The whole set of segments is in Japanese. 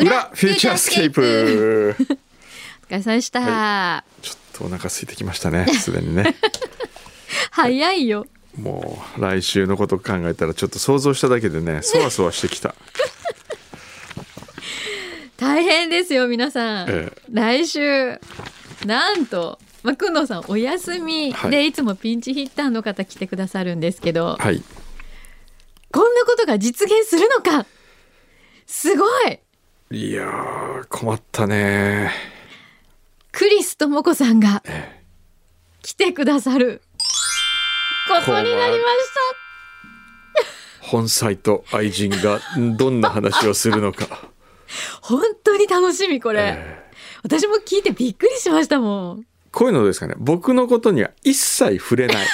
裏フューチャースケープ。お疲れ様でした、はちょっとお腹空いてきましたね すでにね。早いよ。もう来週のこと考えたらちょっと想像しただけでねそわそわしてきた。大変ですよ皆さん、ええ。来週なんとまあ、くんのさんお休みはい。でいつもピンチヒッターの方来てくださるんですけど、はい。こんなことが実現するのか。すごいいやー困ったね。クリス智子さんがえ来てくださる。ことになりまし本妻と愛人がどんな話をするのか、た 本当に楽しみこれ、ええ。私も聞いてびっくりしましたもん。こういうのですかね。僕のことには一切触れない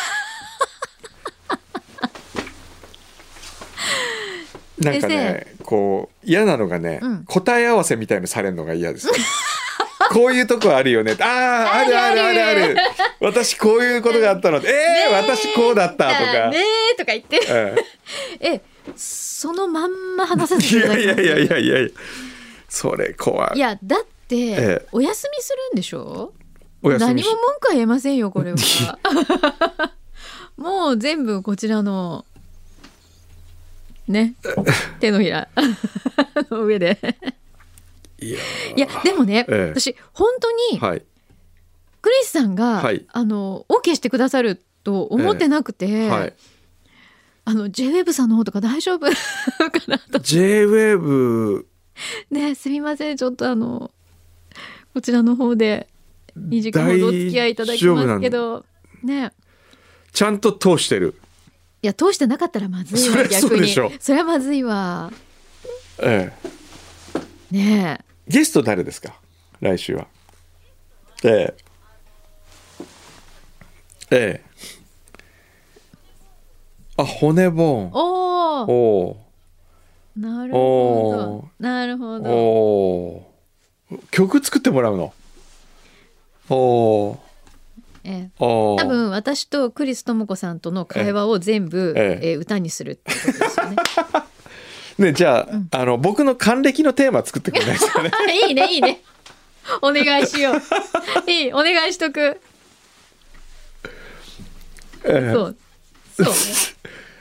なんかねこう嫌なのがね、うん。答え合わせみたいのされるのが嫌です こういうとこあるよね。ああある。あるあるある。私こういうことがあったの。でえー、私こうだったとか、ねえ。とか言って。ええ。そのまんま話させていい。やいやいやいやいやそれ怖い。いやだって、えお休みするんでしょ？何も文句は言えませんよこれは。もう全部こちらのね。手のひら。の上で。いやいやでもね、ええ。私本当にはい。クリスさんが、はい。あの OK してくださると思ってなくて、はい。あの JWEB さんの方とか大丈夫 かなと。JWAVE ねすみません。ちょっとあのこちらの方で2時間ほどお付き合いいただきますけど。ね。ちゃんと通してるいや通してなかったらまずいわ逆に。それはまずいわ。ええ。ねゲスト誰ですか？来週は。ええ。ええ。あ骨ボー。ンおおおなるほおどなるほおど。おー。曲作ってもらうの？おーええ。多分私とクリス智子さんとの会話を全部、ええ。えー歌にするってことですよね。ねじゃあ,、あの僕の還暦のテーマ作ってくれないですかね？いいねいいね。お願いしよう。いいお願いしとく。えそう。そ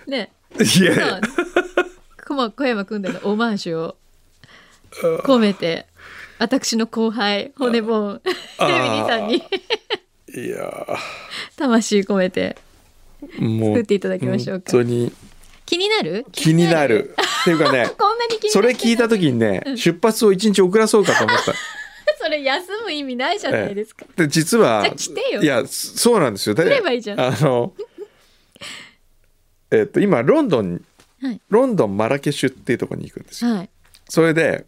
うね。えいや小小山君でのオマージュを込めて私の後輩骨ボー。ンエミリーさんにいや魂込めて作っていただきましょうか。本当に。気になる？気になる。っていうかね それ聞いた時にね、出発を一日遅らそうかと思った。それ休む意味ないじゃないですか、で実はいやそそうなんですよ。来ればいいじゃん。あのえっと今ロンドンはい。ロンドンマラケシュっていうところに行くんですよ。はい。それで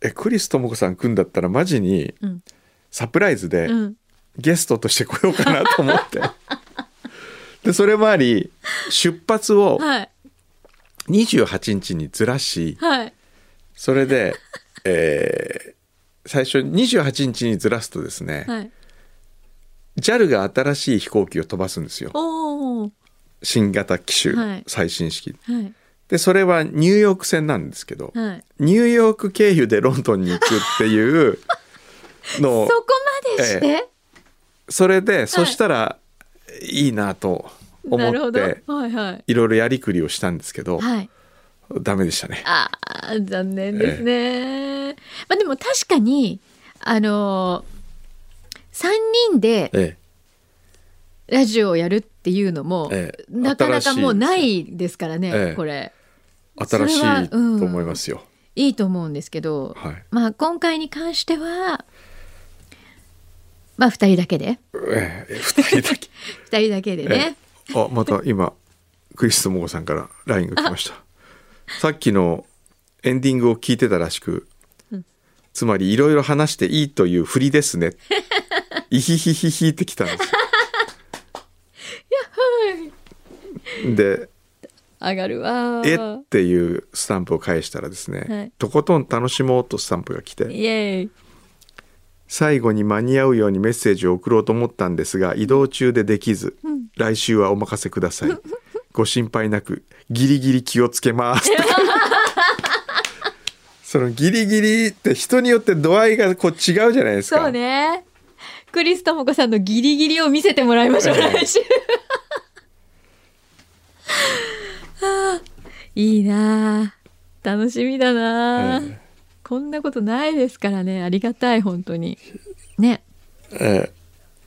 えクリス智子さん来んだったらマジにうん。サプライズでうんゲストとして来ようかなと思って。でそれもあり出発をはい。28日にずらしはい。それで、えー最初28日にずらすとですね、はい。JAL が新しい飛行機を飛ばすんですよ。新型機種、はい。最新式。はい。でそれはニューヨーク線なんですけど、はい。ニューヨーク経由でロンドンに行くっていうのを そこまでして、それで、そしたらいいなと思ってはいはい。いろいろやりくりをしたんですけど、はい。ダメでしたね。あー残念ですね、まあでも確かにあのー、3人でえラジオをやるっていうのも、ええ。なかなかもうな新いですからね、ええ。これ。え、新しいとうん。思いますよ。いいと思うんですけど、はい。まあ今回に関してはまあ2人だけでええ、二人だけ。2人だけでね、ええあ、また今クリスモーさんから LINE が来ました。さっきのエンディングを聞いてたらしく、つまりいろいろ話していいという振りですね。イヒヒヒヒってきたんです。で上がるわ「えっ?」ていうスタンプを返したらですね、はいとことん楽しもうとスタンプが来てイエーイ最後に間に合うようにメッセージを送ろうと思ったんですが移動中でできず、来週はお任せください。ご心配なくギリギリ気をつけます。そのギリギリって人によって度合いがこう違うじゃないですか。そうね。クリス智子さんのギリギリを見せてもらいましょう、ええ来週。は あいいなあ楽しみだなあ、えこんなことないですからね。ありがたい本当に。ね。え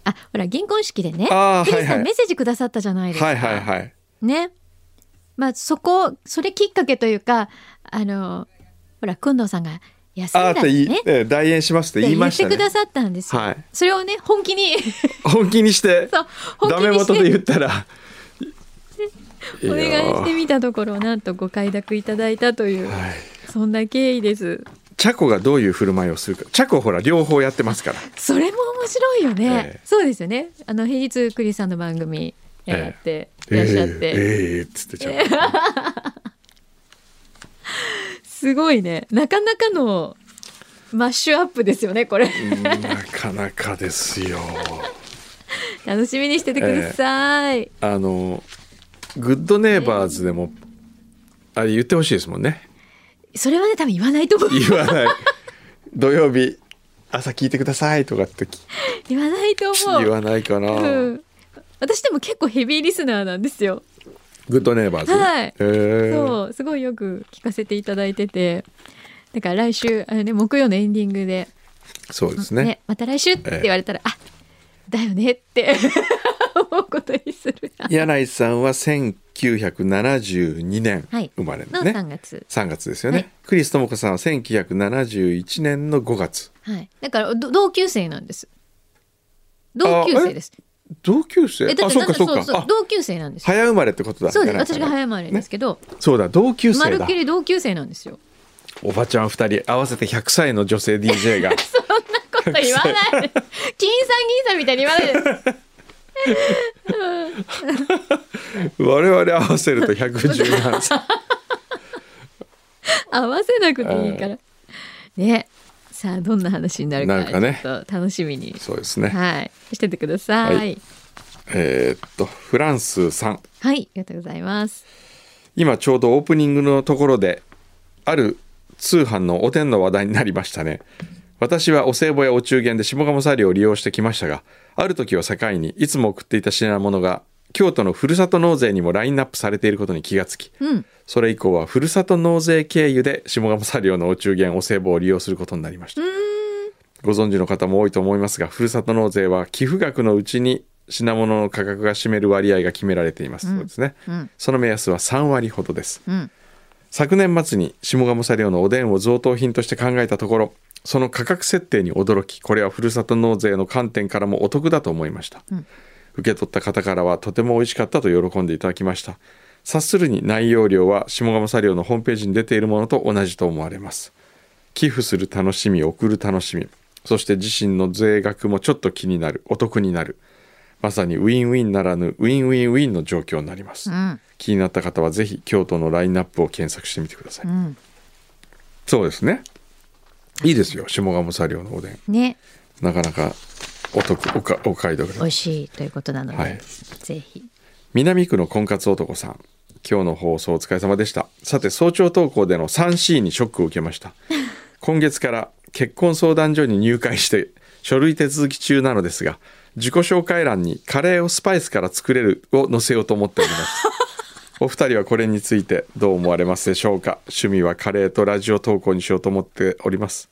あほら銀婚式でねあークリスさんはいはいメッセージくださったじゃないですか、はいはいはい。ね。まあそこそれきっかけというかあのほら工藤さんが休んだあーって言い、ねええ代演しますってで言っ言いましてたね。くださったんですよ、はい。それをね本気に。本気にしてそう本ダ気にして。メ元で言ったら。お願いしてみたところなんとご快諾いただいたというはい。そんな経緯ですチャコがどういう振る舞いをするか。チャコほら両方やってますから。それも面白いよね、ええ。そうですよね。あの平日クリスさんの番組やっていらっしゃって、ええ。ええっつってちゃう すごいね。なかなかのマッシュアップですよねこれ。うんなかなかですよ。楽しみにしててください、あのグッドネイバーズでもあれ言ってほしいですもんねそれはね多分言わないと思う。言わない。土曜日朝聞いてくださいとかってき言わないと思う。言わないかな、うん、私でも結構ヘビーリスナーなんですよ。グッドネイバーズ？はい。そうすごいよく聞かせていただいてて。だから来週あの、ね、木曜のエンディングで、そうですね。また来週って言われたら、あだよねって思うことにする柳井さんは1972年はい。生まれののね、3月、3月ですよね、はい。クリス智子さんは1971年の5月。はい、だからど同級生なんです。同級生です。同級生？あえだってそうか。そうかあ。同級生なんですよ。早生まれってことだ。そうです。私が早生まれですけど、そうだ同級生だ。まるっきり同級生なんですよ。おばちゃん2人合わせて100歳の女性 DJ が。こと言わない。で 金さん銀さんみたいに言わないで我々合わせると110万歳。合わせなくていいから、ね。さあどんな話になるかなるかね。ちょっと楽しみに。そうですね、はい。しててください、ははい。い、えーっとフランスさん。ありがとうございます。今ちょうどオープニングのところである通販のおでんの話題になりましたね私はお歳暮やお中元で下鴨サリを利用してきましたがある時を境にいつも送っていた品物が京都のふるさと納税にもラインナップされていることに気がつきうん。それ以降はふるさと納税経由で下鴨サリオのお中元お歳暮を利用することになりました。ご存知の方も多いと思いますがふるさと納税は寄付額のうちに品物の価格が占める割合が決められています、そうですね、うん。その目安は3割ほどです。うん。昨年末に下鴨サリオのおでんを贈答品として考えたところその価格設定に驚きこれはふるさと納税の観点からもお得だと思いました、うん。受け取った方からはとても美味しかったと喜んでいただきました。察するに内容量は下鴨サリオのホームページに出ているものと同じと思われます。寄付する楽しみ送る楽しみそして自身の税額もちょっと気になるお得になる。まさにウィンウィンならぬウィンウィンウィンの状況になります、うん。気になった方はぜひ京都のラインナップを検索してみてください、うん。そうですねいいですよ下鴨サリオのおでん。ね。なかなかお得おかお買い得美な味しいということなので、はい。ぜひ。南区の婚活男さん今日の放送お疲れ様でした。さて早朝投稿での 3C にショックを受けました。今月から結婚相談所に入会して書類手続き中なのですが自己紹介欄にカレーをスパイスから作れるを載せようと思っております お二人はこれについてどう思われますでしょうか？趣味はカレーとラジオ投稿にしようと思っております。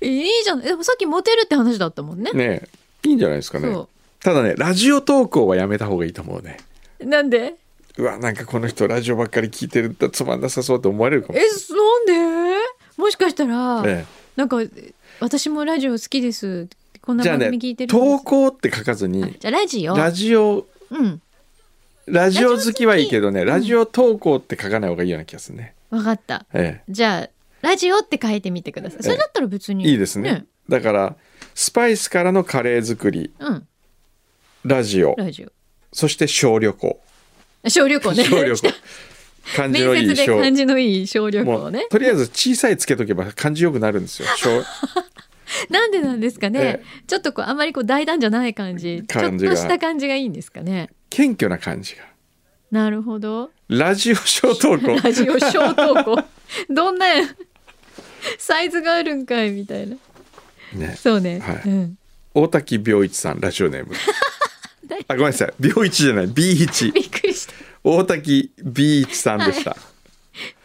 いいじゃん。でもさっきモテるって話だったもんね。ねえ。いいんじゃないですかね。そただねラジオ投稿はやめた方がいいと思うね。なんで？うわなんかこの人ラジオばっかり聞いてるとつまんなさそうって思われるかもえなんで？もしかしたら、えなんか私もラジオ好きです。こんな番組聞いてるんです。投稿って書かずにじゃあラジオ。ラジオうんラジオ好きはいいけどねラジオ投稿って書かない方がいいような気がするね、わかった。えじゃあラジオって書いてみてください。それだったら別に。えいいですね。だからスパイスからのカレー作り。うん。ラジオ。ラジそして小旅行。オ小旅行ね。小旅行。感じのい面接でい小。感じのいい小旅も行ね。うとりあえず小さいつけとけば感じよくなるんですよ。小。なんでなんですかね、え。ちょっとこうあまりこう大胆じゃない感じ。感じが。ちょっとした感じがいいんですかね謙虚な感じが。なるほど。ラジオ小投稿 ラジオ小投稿 どんなサイズがあるんかいみたいな。ね。そうね、はい。うん、大滝病一さんラジオネーム。あごめんなさい。病一じゃない。B1 びっくりした。大滝 B1 さんでした、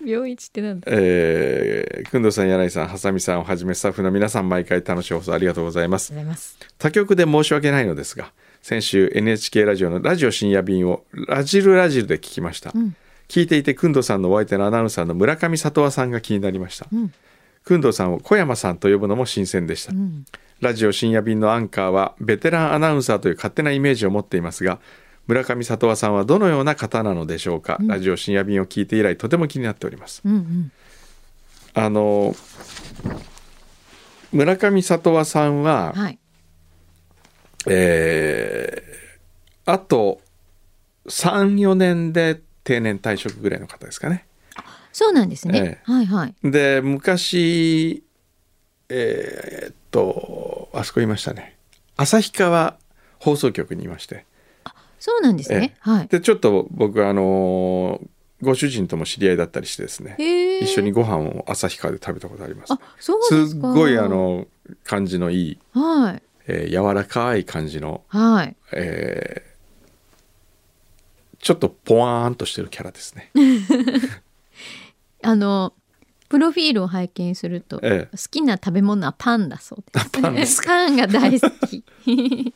病一ってなんだ。えー、くんどうさん柳井さんはさみさんをはじめスタッフの皆さん毎回楽しい放送ありがとうございます。ありがとうございます。他局で申し訳ないのですが先週 NHK ラジオのラジオ深夜便をラジルラジルで聞きました、ん。聞いていてくんどうさんのお相手のアナウンサーの村上里和さんが気になりました、ん。くんどうさんを小山さんと呼ぶのも新鮮でした、ん。ラジオ深夜便のアンカーはベテランアナウンサーという勝手なイメージを持っていますが村上里和さんはどのような方なのでしょうか、ラジオ深夜便を聞いて以来とても気になっております。うんうん。あの村上里和さんは、はいえーあと34年で定年退職ぐらいの方ですかね。そうなんですね、えはいはい。で昔えーっとあそこいましたね。旭川放送局にいまして。そうなんですね、はい。でちょっと僕あのご主人とも知り合いだったりしてですね。一緒にご飯を旭川で食べたことあります。あそうですすっかごいあの感じのいい、はいえー柔らかい感じの、はいえーちょっとポワーンとしてるキャラですね。あのプロフィールを拝見すると、ええ好きな食べ物はパンだそうです。パンですか？パンが大好き。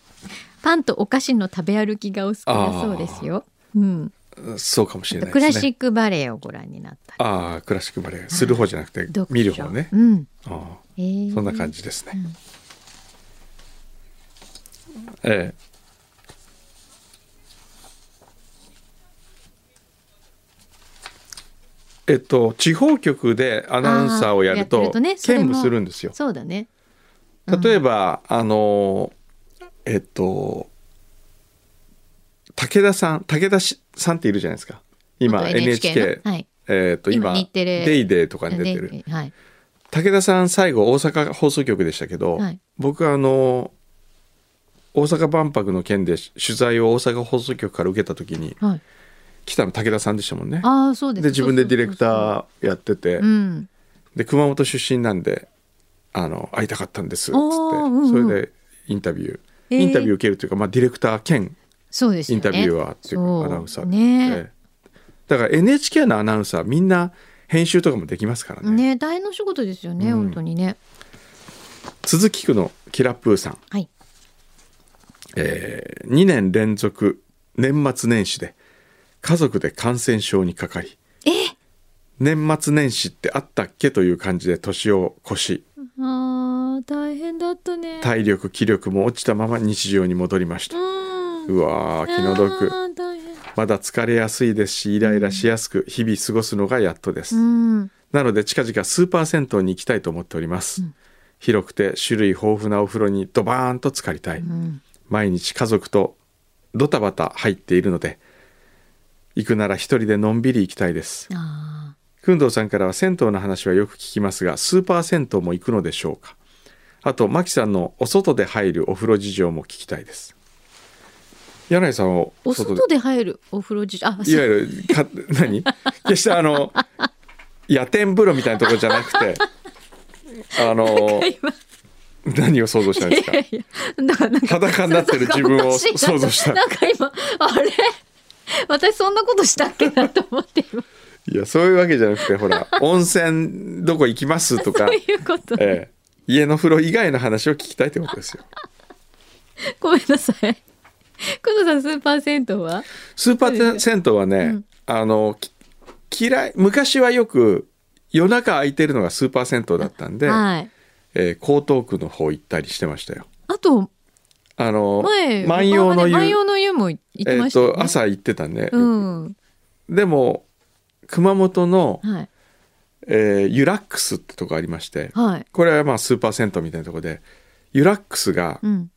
パンとお菓子の食べ歩きがお好きだそうですよ。うん。そうかもしれないクですね。ラシックバレエをご覧になったり。ああクラシックバレエする方じゃなくて見る方ね。うん。あえーあそんな感じですね。えええっと地方局でアナウンサーをやると兼務するんですよ。そうだね。例えば、あのえっと武田さん武田しさんっているじゃないですか今元 NHK。えっと今デイデーとかに出てる。武田さん最後大阪放送局でしたけど、はい僕あの大阪万博の件で取材を大阪放送局から受けた時にはい。来たの武田さんでしたもんね。ああそうです。で自分でディレクー。ターやってて、うん。で熊本出身なんであの会いたかったんですっつって、うんうんそれでインタビュー、えーインタビュー受けるというか、まあ、ディレクター兼そうですよね。インタビュアーっていうアナウンサーで、ねええだから NHK のアナウンサーみんな編集とかもできますからねね大変なお仕事ですよね、うん本当にね。鈴木区のキラプーさん、はい。え2年連続年末年始で家族で感染症にかかりえ？年末年始ってあったっけという感じで年を越しあー大変だったね。体力気力も落ちたまま日常に戻りました、うん。うわー気の毒。まだ疲れやすいですしイライラしやすく日々過ごすのがやっとです、うん。なので近々スーパー銭湯に行きたいと思っております、広くて種類豊富なお風呂にドバーンと浸かりたい、うん。毎日家族とドタバタ入っているので行くなら一人でのんびり行きたいです。あ工藤さんからは銭湯の話はよく聞きますがスーパー銭湯も行くのでしょうか。あとマキさんのお外で入るお風呂事情も聞きたいです。柳井さんをーお外で入るお風呂事情？あ、いわゆるか 何？決してあの 野天風呂みたいなところじゃなくてあの何を想像したんですか？いやいやだからなんか裸になってる自分を私想像した。なんか今あれ？私そんなことしたっけなと思って今。いやそういうわけじゃなくてほら温泉どこ行きますとか。そう、いうこと、ええ、家の風呂以外の話を聞きたいってことですよ。ごめんなさい。工藤さんスーパー銭湯は？スーパー銭湯はね、あのき嫌い昔はよく夜中空いてるのがスーパー銭湯だったんで、はいえー江東区の方行ったりしてましたよ。あとあの前万葉の湯。万葉の湯も行ってえーましたよ、ね。と朝行ってたね、うん。でも熊本の、はい。えーユラックスってとこありましてはい。これはまあスーパー銭湯みたいなとこでユラックスがうん。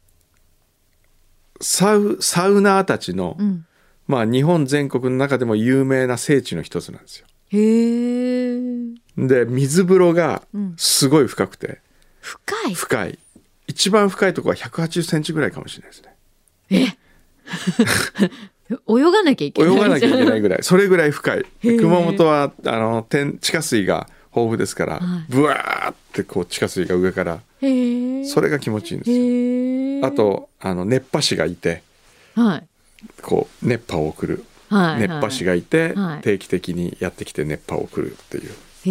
サウサウナーたちの、うん。まあ日本全国の中でも有名な聖地の一つなんですよ。へえで水風呂がうん。すごい深くて深い。深い。一番深いところは180センチぐらいかもしれないですね。泳がなきゃいけない泳がなきゃいけないぐらい。それぐらい深い。熊本はあの天地下水が豊富ですから、はい。ブワーってこう地下水が上からそれが気持ちいいんですよ。あとあの熱波師がいてはい。こう熱波を送る。はい熱波師がいて、はい。定期的にやってきて熱波を送るっていう。へ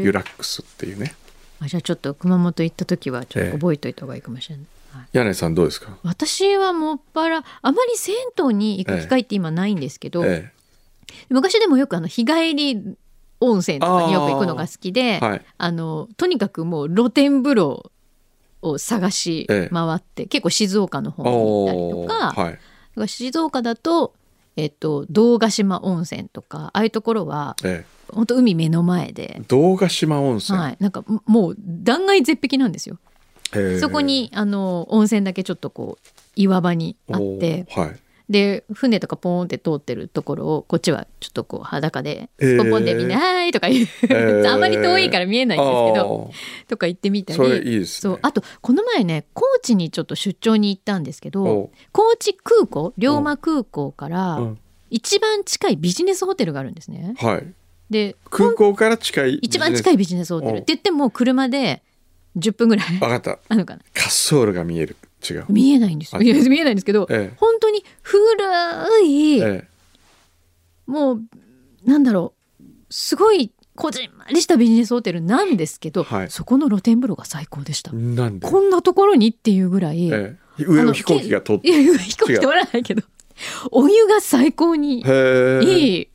えユラックスっていうねあじゃあちょっと熊本行った時はちょっと覚えといた方がいいかもしれない、はい、柳井さんどうですか、私はもっぱらあまり銭湯に行く機会って今ないんですけど、え昔でもよくあの日帰り温泉とかによく行くのが好きでえ、はい。あのとにかくもう露天風呂を探しええ。回って、結構静岡の方に行ったりとおか、ーはい。静岡だと、えっと、堂ヶ島温泉とかああいうところはえ本当海目の前で。え、堂ヶ島温泉、はい、なんかもう断崖絶壁なんですよ。へえ。そこにあの温泉だけちょっとこう岩場にあって。はいで船とかポーンって通ってるところをこっちはちょっとこう裸でえー。ポンポンでみんな「はーい」とか言う、ー。あんまり遠いから見えないんですけどあとか言ってみたり。ーそれいいですね。そう。あとこの前ね高知にちょっと出張に行ったんですけどお高知空港龍馬空港かうらん。一番近いビジネスホテルがあるんですね。はい。で空港から近い一番近いいビジネスホテルおって言っても車で10分ぐらい分かった。あるのかな。滑走路が見える違う。見えないんですよ。見えないんですけど、ええ。本当に古い、えもうなんだろうすごいこじんまりしたビジネスホテルなんですけど、はい。そこの露天風呂が最高でした。え、なんで、こんなところにっていうぐらい、ええ、上を飛行機が通っていや飛行機通らないけどお湯が最高にいい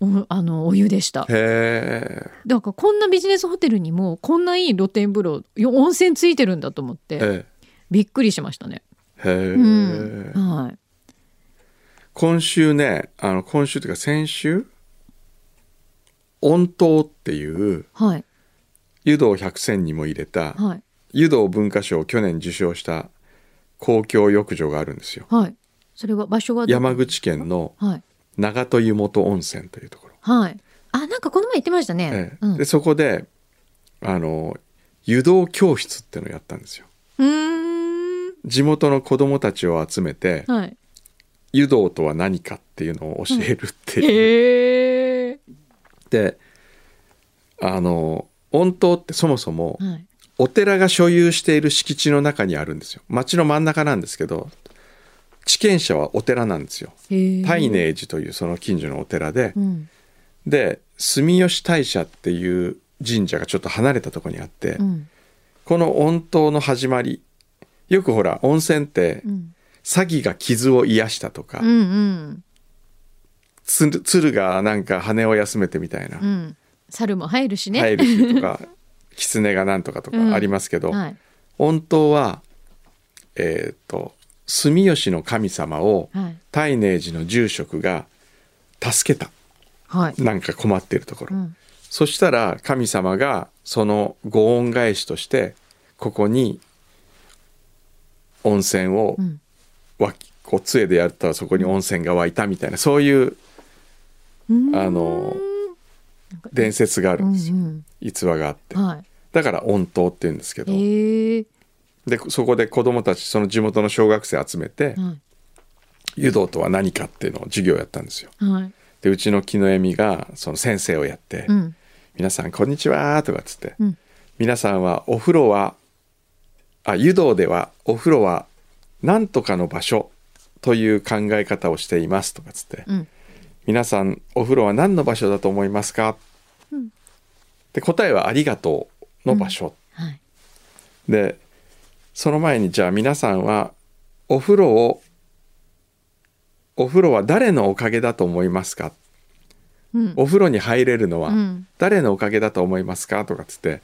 おあのお湯でした。へえ。だからこんなビジネスホテルにもこんないい露天風呂よ温泉ついてるんだと思ってえびっくりしましたね。えへえ、うん。はい。今週ねあの今週というか先週温湯っていうはい。湯道百選にも入れたはい。湯道文化賞を去年受賞した公共浴場があるんですよ。はい。それは場所は山口県のはい。長門湯本温泉というところ、はい。あなんかこの前言ってましたね。ええ。うん。でそこであの湯道教室っていうのをやったんですよ。うーん地元の子供たちを集めてはい。湯道とは何かっていうのを教えるっていう、へえであの温湯ってそもそもはい。お寺が所有している敷地の中にあるんですよ。町の真ん中なんですけど地権者はお寺なんですよ。大寧寺というその近所のお寺で。うん。で住吉大社っていう神社がちょっと離れたところにあって、うん。この温湯の始まりよくほら温泉ってうん。詐欺が傷を癒したとか、うんうん。つる鶴がなんか羽を休めてみたいな、うん。猿も入るしね。入るしとか 狐がなんとかとかありますけど、はい。温湯はえっ、と住吉の神様をはい。大寧寺の住職が助けた。はい。なんか困っているところ、うん。そしたら神様がそのご恩返しとしてここに温泉をうん。わきこう杖でやったらそこに温泉が湧いたみたいなそういううん。あの伝説があるんですよ、うん逸話があって。うんはだから温湯って言うんですけど、え。でそこで子供たちその地元の小学生集めてはい。湯道とは何かっていうのを授業やったんですよ。はい。でうちの木の恵美がその先生をやって「うん。皆さんこんにちは」とかっつって、うん。皆さんはお風呂はあ湯道ではお風呂はなんとかの場所という考え方をしていますとかっつって、うん。皆さんお風呂は何の場所だと思いますか、うん。で答えは「ありがとう」の場所、はい。でその前にじゃあ皆さんはお風呂をお風呂は誰のおかげだと思いますか？うん。お風呂に入れるのはうん。誰のおかげだと思いますか？とかっつって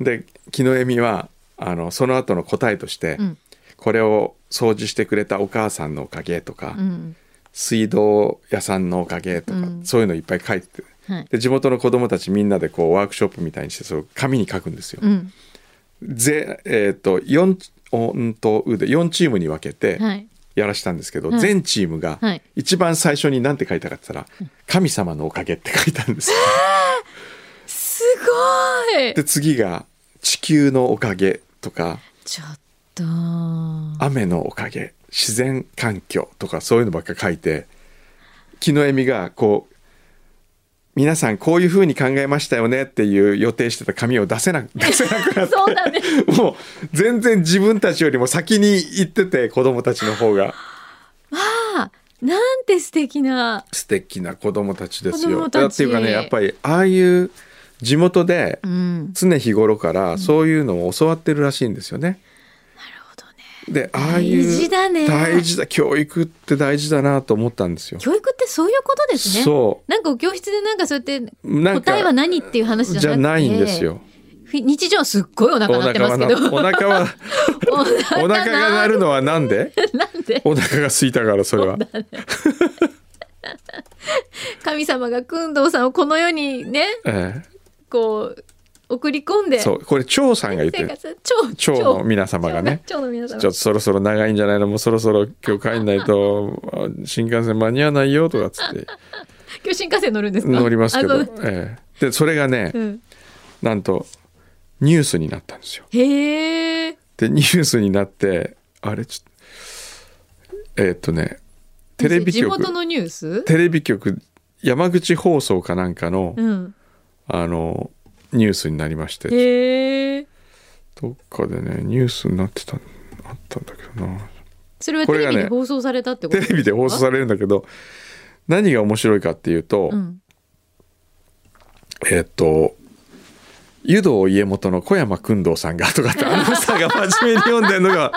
で木の恵美はあのその後の答えとして、うん。これを掃除してくれたお母さんのおかげとか、うん。水道屋さんのおかげとか、うん。そういうのいっぱい書いててはい。で地元の子供たちみんなでこうワークショップみたいにしてそう紙に書くんですよ。うん。ぜえっ、と4音とうで4チームに分けてはい。やらしたんですけど、はい。全チームがはい。一番最初に何て書いたかって言ったら「神様のおかげ」って書いたんですよ。すごい。で次が「地球のおかげ」とかちょっと「雨のおかげ」「自然環境」とかそういうのばっか書いて木の恵美がこう皆さんこういうふうに考えましたよねっていう予定してた紙を出せな 出せなくなってそうだねもう全然自分たちよりも先に行ってて子供たちの方が。あなんて素敵な。素敵な子供たちです子よ。っていうかねやっぱりああいう地元でうん。常日頃からそういうのを教わってるらしいんですよね。なるほどね。でああいう大事だね。大事だ。教育って大事だなと思ったんですよ。教育ってそういうことですね。そなんか教室でなんかそうやって答えは何っていう話じゃなくてじゃないんですよ。ふ日常すっごいお腹鳴ってますけど。お腹は おお腹が鳴るのはなんで？なんで？お腹が空いたからそれは。神様が工藤さんをこの世にね えこう送り込んえ、でそうこれ長さんが言ってる。生活蝶長の皆様がね。ちょっとそろそろ長いんじゃないの？もうそろそろ今日帰んないとあ新幹線間に合わないよとかっつって。今日新幹線乗るんですか？乗りますけど。ええ、でそれがね、うん、なんとニュースになったんですよ。へえ。でニュースになってあれちょっとえーっとねテレビ地元局のニュース？テレビ局山口放送かなんかの、うんあのニュースになりまして。へえ。どっかでねニュースになってたあったんだけどな。それはテこれがねレビで放送されたってことテレビで放送されるんだけど何が面白いかっていうと、うん。えーっと湯道家元の小山君堂さんがとかってアナウンサーが真面目に読んでるのが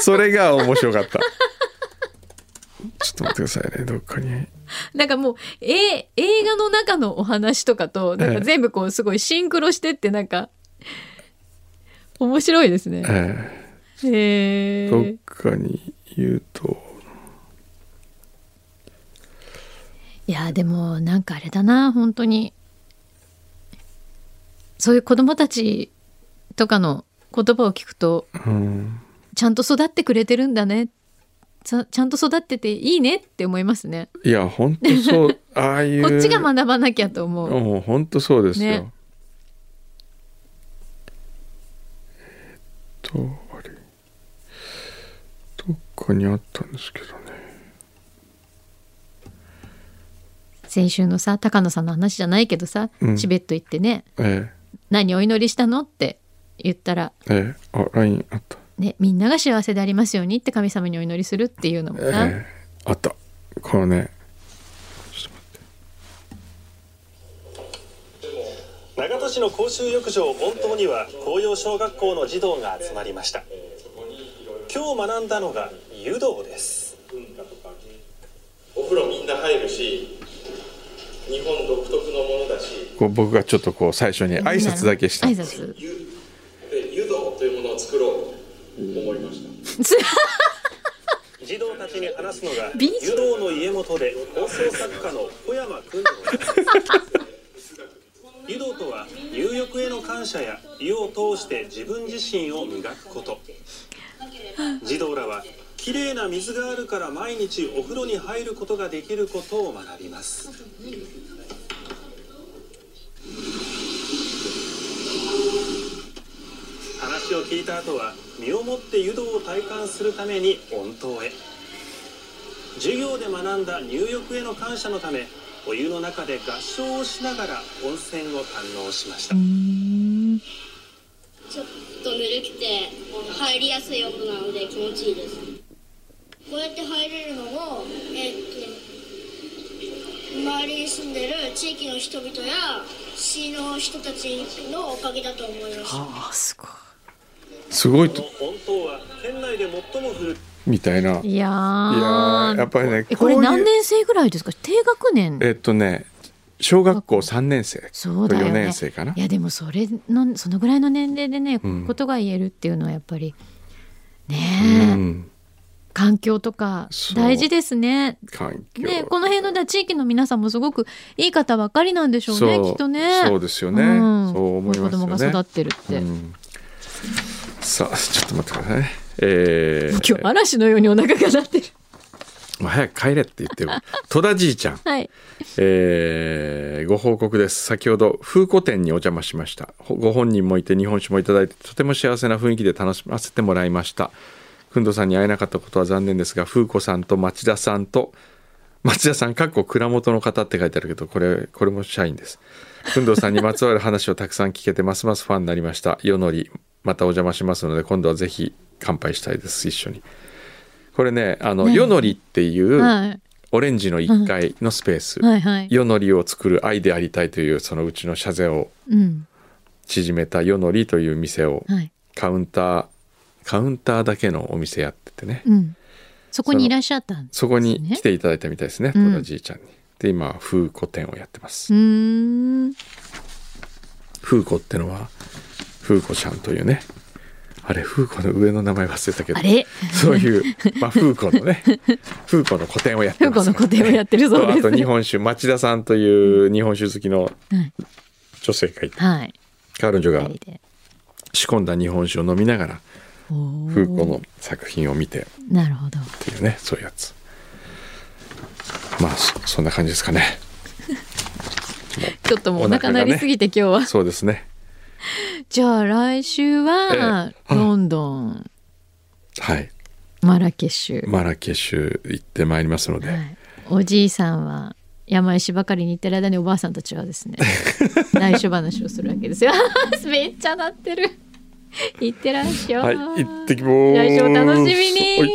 それが面白かった。ちょっと待ってくださいねどっかに なんかもう、え映画の中のお話とかとなんかええ全部こうすごいシンクロしてってなんか面白いですね。えへえ。ーどっかに言うと。いやでもなんかあれだな本当に。そういう子供たちとかの言葉を聞くとうん。ちゃんと育ってくれてるんだねちちゃんと育ってていいねって思いますね。いや本当そう ああいう。こっちが学ばなきゃと思う。もう本当そうですよ、ね。えーっとあれ。どっかにあったんですけどね。先週のさ高野さんの話じゃないけどさ、うん。チベット行ってね。え何お祈りしたの？って言ったら、えええ。あ LINE あったね、みんなが幸せでありますようにって神様にお祈りするっていうのもな、ええあった。このねちょっと待って。長門市の公衆浴場本当には紅葉小学校の児童が集まりました。今日学んだのが湯道です。お風呂みんな入るし日本独特のものだし。こう僕がちょっとこう最初に挨拶だけした。挨拶。ゆで湯道というものを作ろう。と思いました。児童たちに話すのが湯道の家元で放送作家の小山君 湯道とは入浴への感謝や湯を通して自分自身を磨くこと。児童らはきれいな水があるから毎日お風呂に入ることができることを学びます話を聞いた後は身をもって湯道を体感するために温湯へ。授業で学んだ入浴への感謝のためお湯の中で合唱をしながら温泉を堪能しました。ちょっとぬるくて入りやすい温度なので気持ちいいです。こうやって入れるのもえーっと周りに住んでる地域の人々や市の人たちのおかげだと思います。あーすごすごいこと。の温湯は県内で最も古い。みたいな。いいやー。いやーやっぱりねえこれ何年生ぐらいですか？低学年。えっとね小学校3年生。と4そうだよね。年生かな。いやでもそれのそのぐらいの年齢でね、うん。ことが言えるっていうのはやっぱりうねえ、ん。環境とか大事ですね。環境。ねこの辺のだ地域の皆さんもすごくいい方ばかりなんでしょうねきっとね。そうですよね。ん。そう思いますよね。子供が育ってるって。うんさあちょっと待ってください。ねえー、今日嵐のようにお腹が鳴ってる。もう早く帰れって言ってる。戸田じいちゃん。はい。えーご報告です。先ほど風子店にお邪魔しました。ほご本人もいて日本酒もいただいてとても幸せな雰囲気で楽しませてもらいました。くんどさんに会えなかったことは残念ですが風子さんと町田さんと町田さんかっこ蔵元の方って書いてあるけどこれこれも社員です。工藤さんにまつわる話をたくさん聞けてますますファンになりました。夜のりまたお邪魔しますので今度はぜひ乾杯したいです一緒に。これねあの、ね。夜のりっていうはい。オレンジの1階のスペース、はいはい。夜のりを作る愛でありたいというそのうちの社税をうん。縮めた夜のりという店をはい。カウンターカウンターだけのお店やっててね。うん。そこにいらっしゃったんですね。そこに来ていただいたみたいですねうん。戸田じいちゃんに。で今風子店をやってます。風子ってのは風子ちゃんというね。あれ風子の上の名前忘れたけど。あれ？そういう、まあ、風子のね。風子の個展をやってます。風子の個展をやってるそうです。あと日本酒町田さんという日本酒好きのはい。女性がいて。はい。彼女が仕込んだ日本酒を飲みながら風子の作品を見て。っなるほど。ていうねそういうやつ。まあそそんな感じですかね。ちょっともうお腹鳴りすぎて今日は。そうですね じゃあ来週はええ。ロンドンはいマラケシュ。マラケシュ行ってまいりますので、はい、おじいさんは山石ばかりに行ってる間におばあさんたちはですね 内緒話をするわけですよ。めっちゃなってる。行ってらっしゃい、はい行ってきます。来週お楽しみに、はい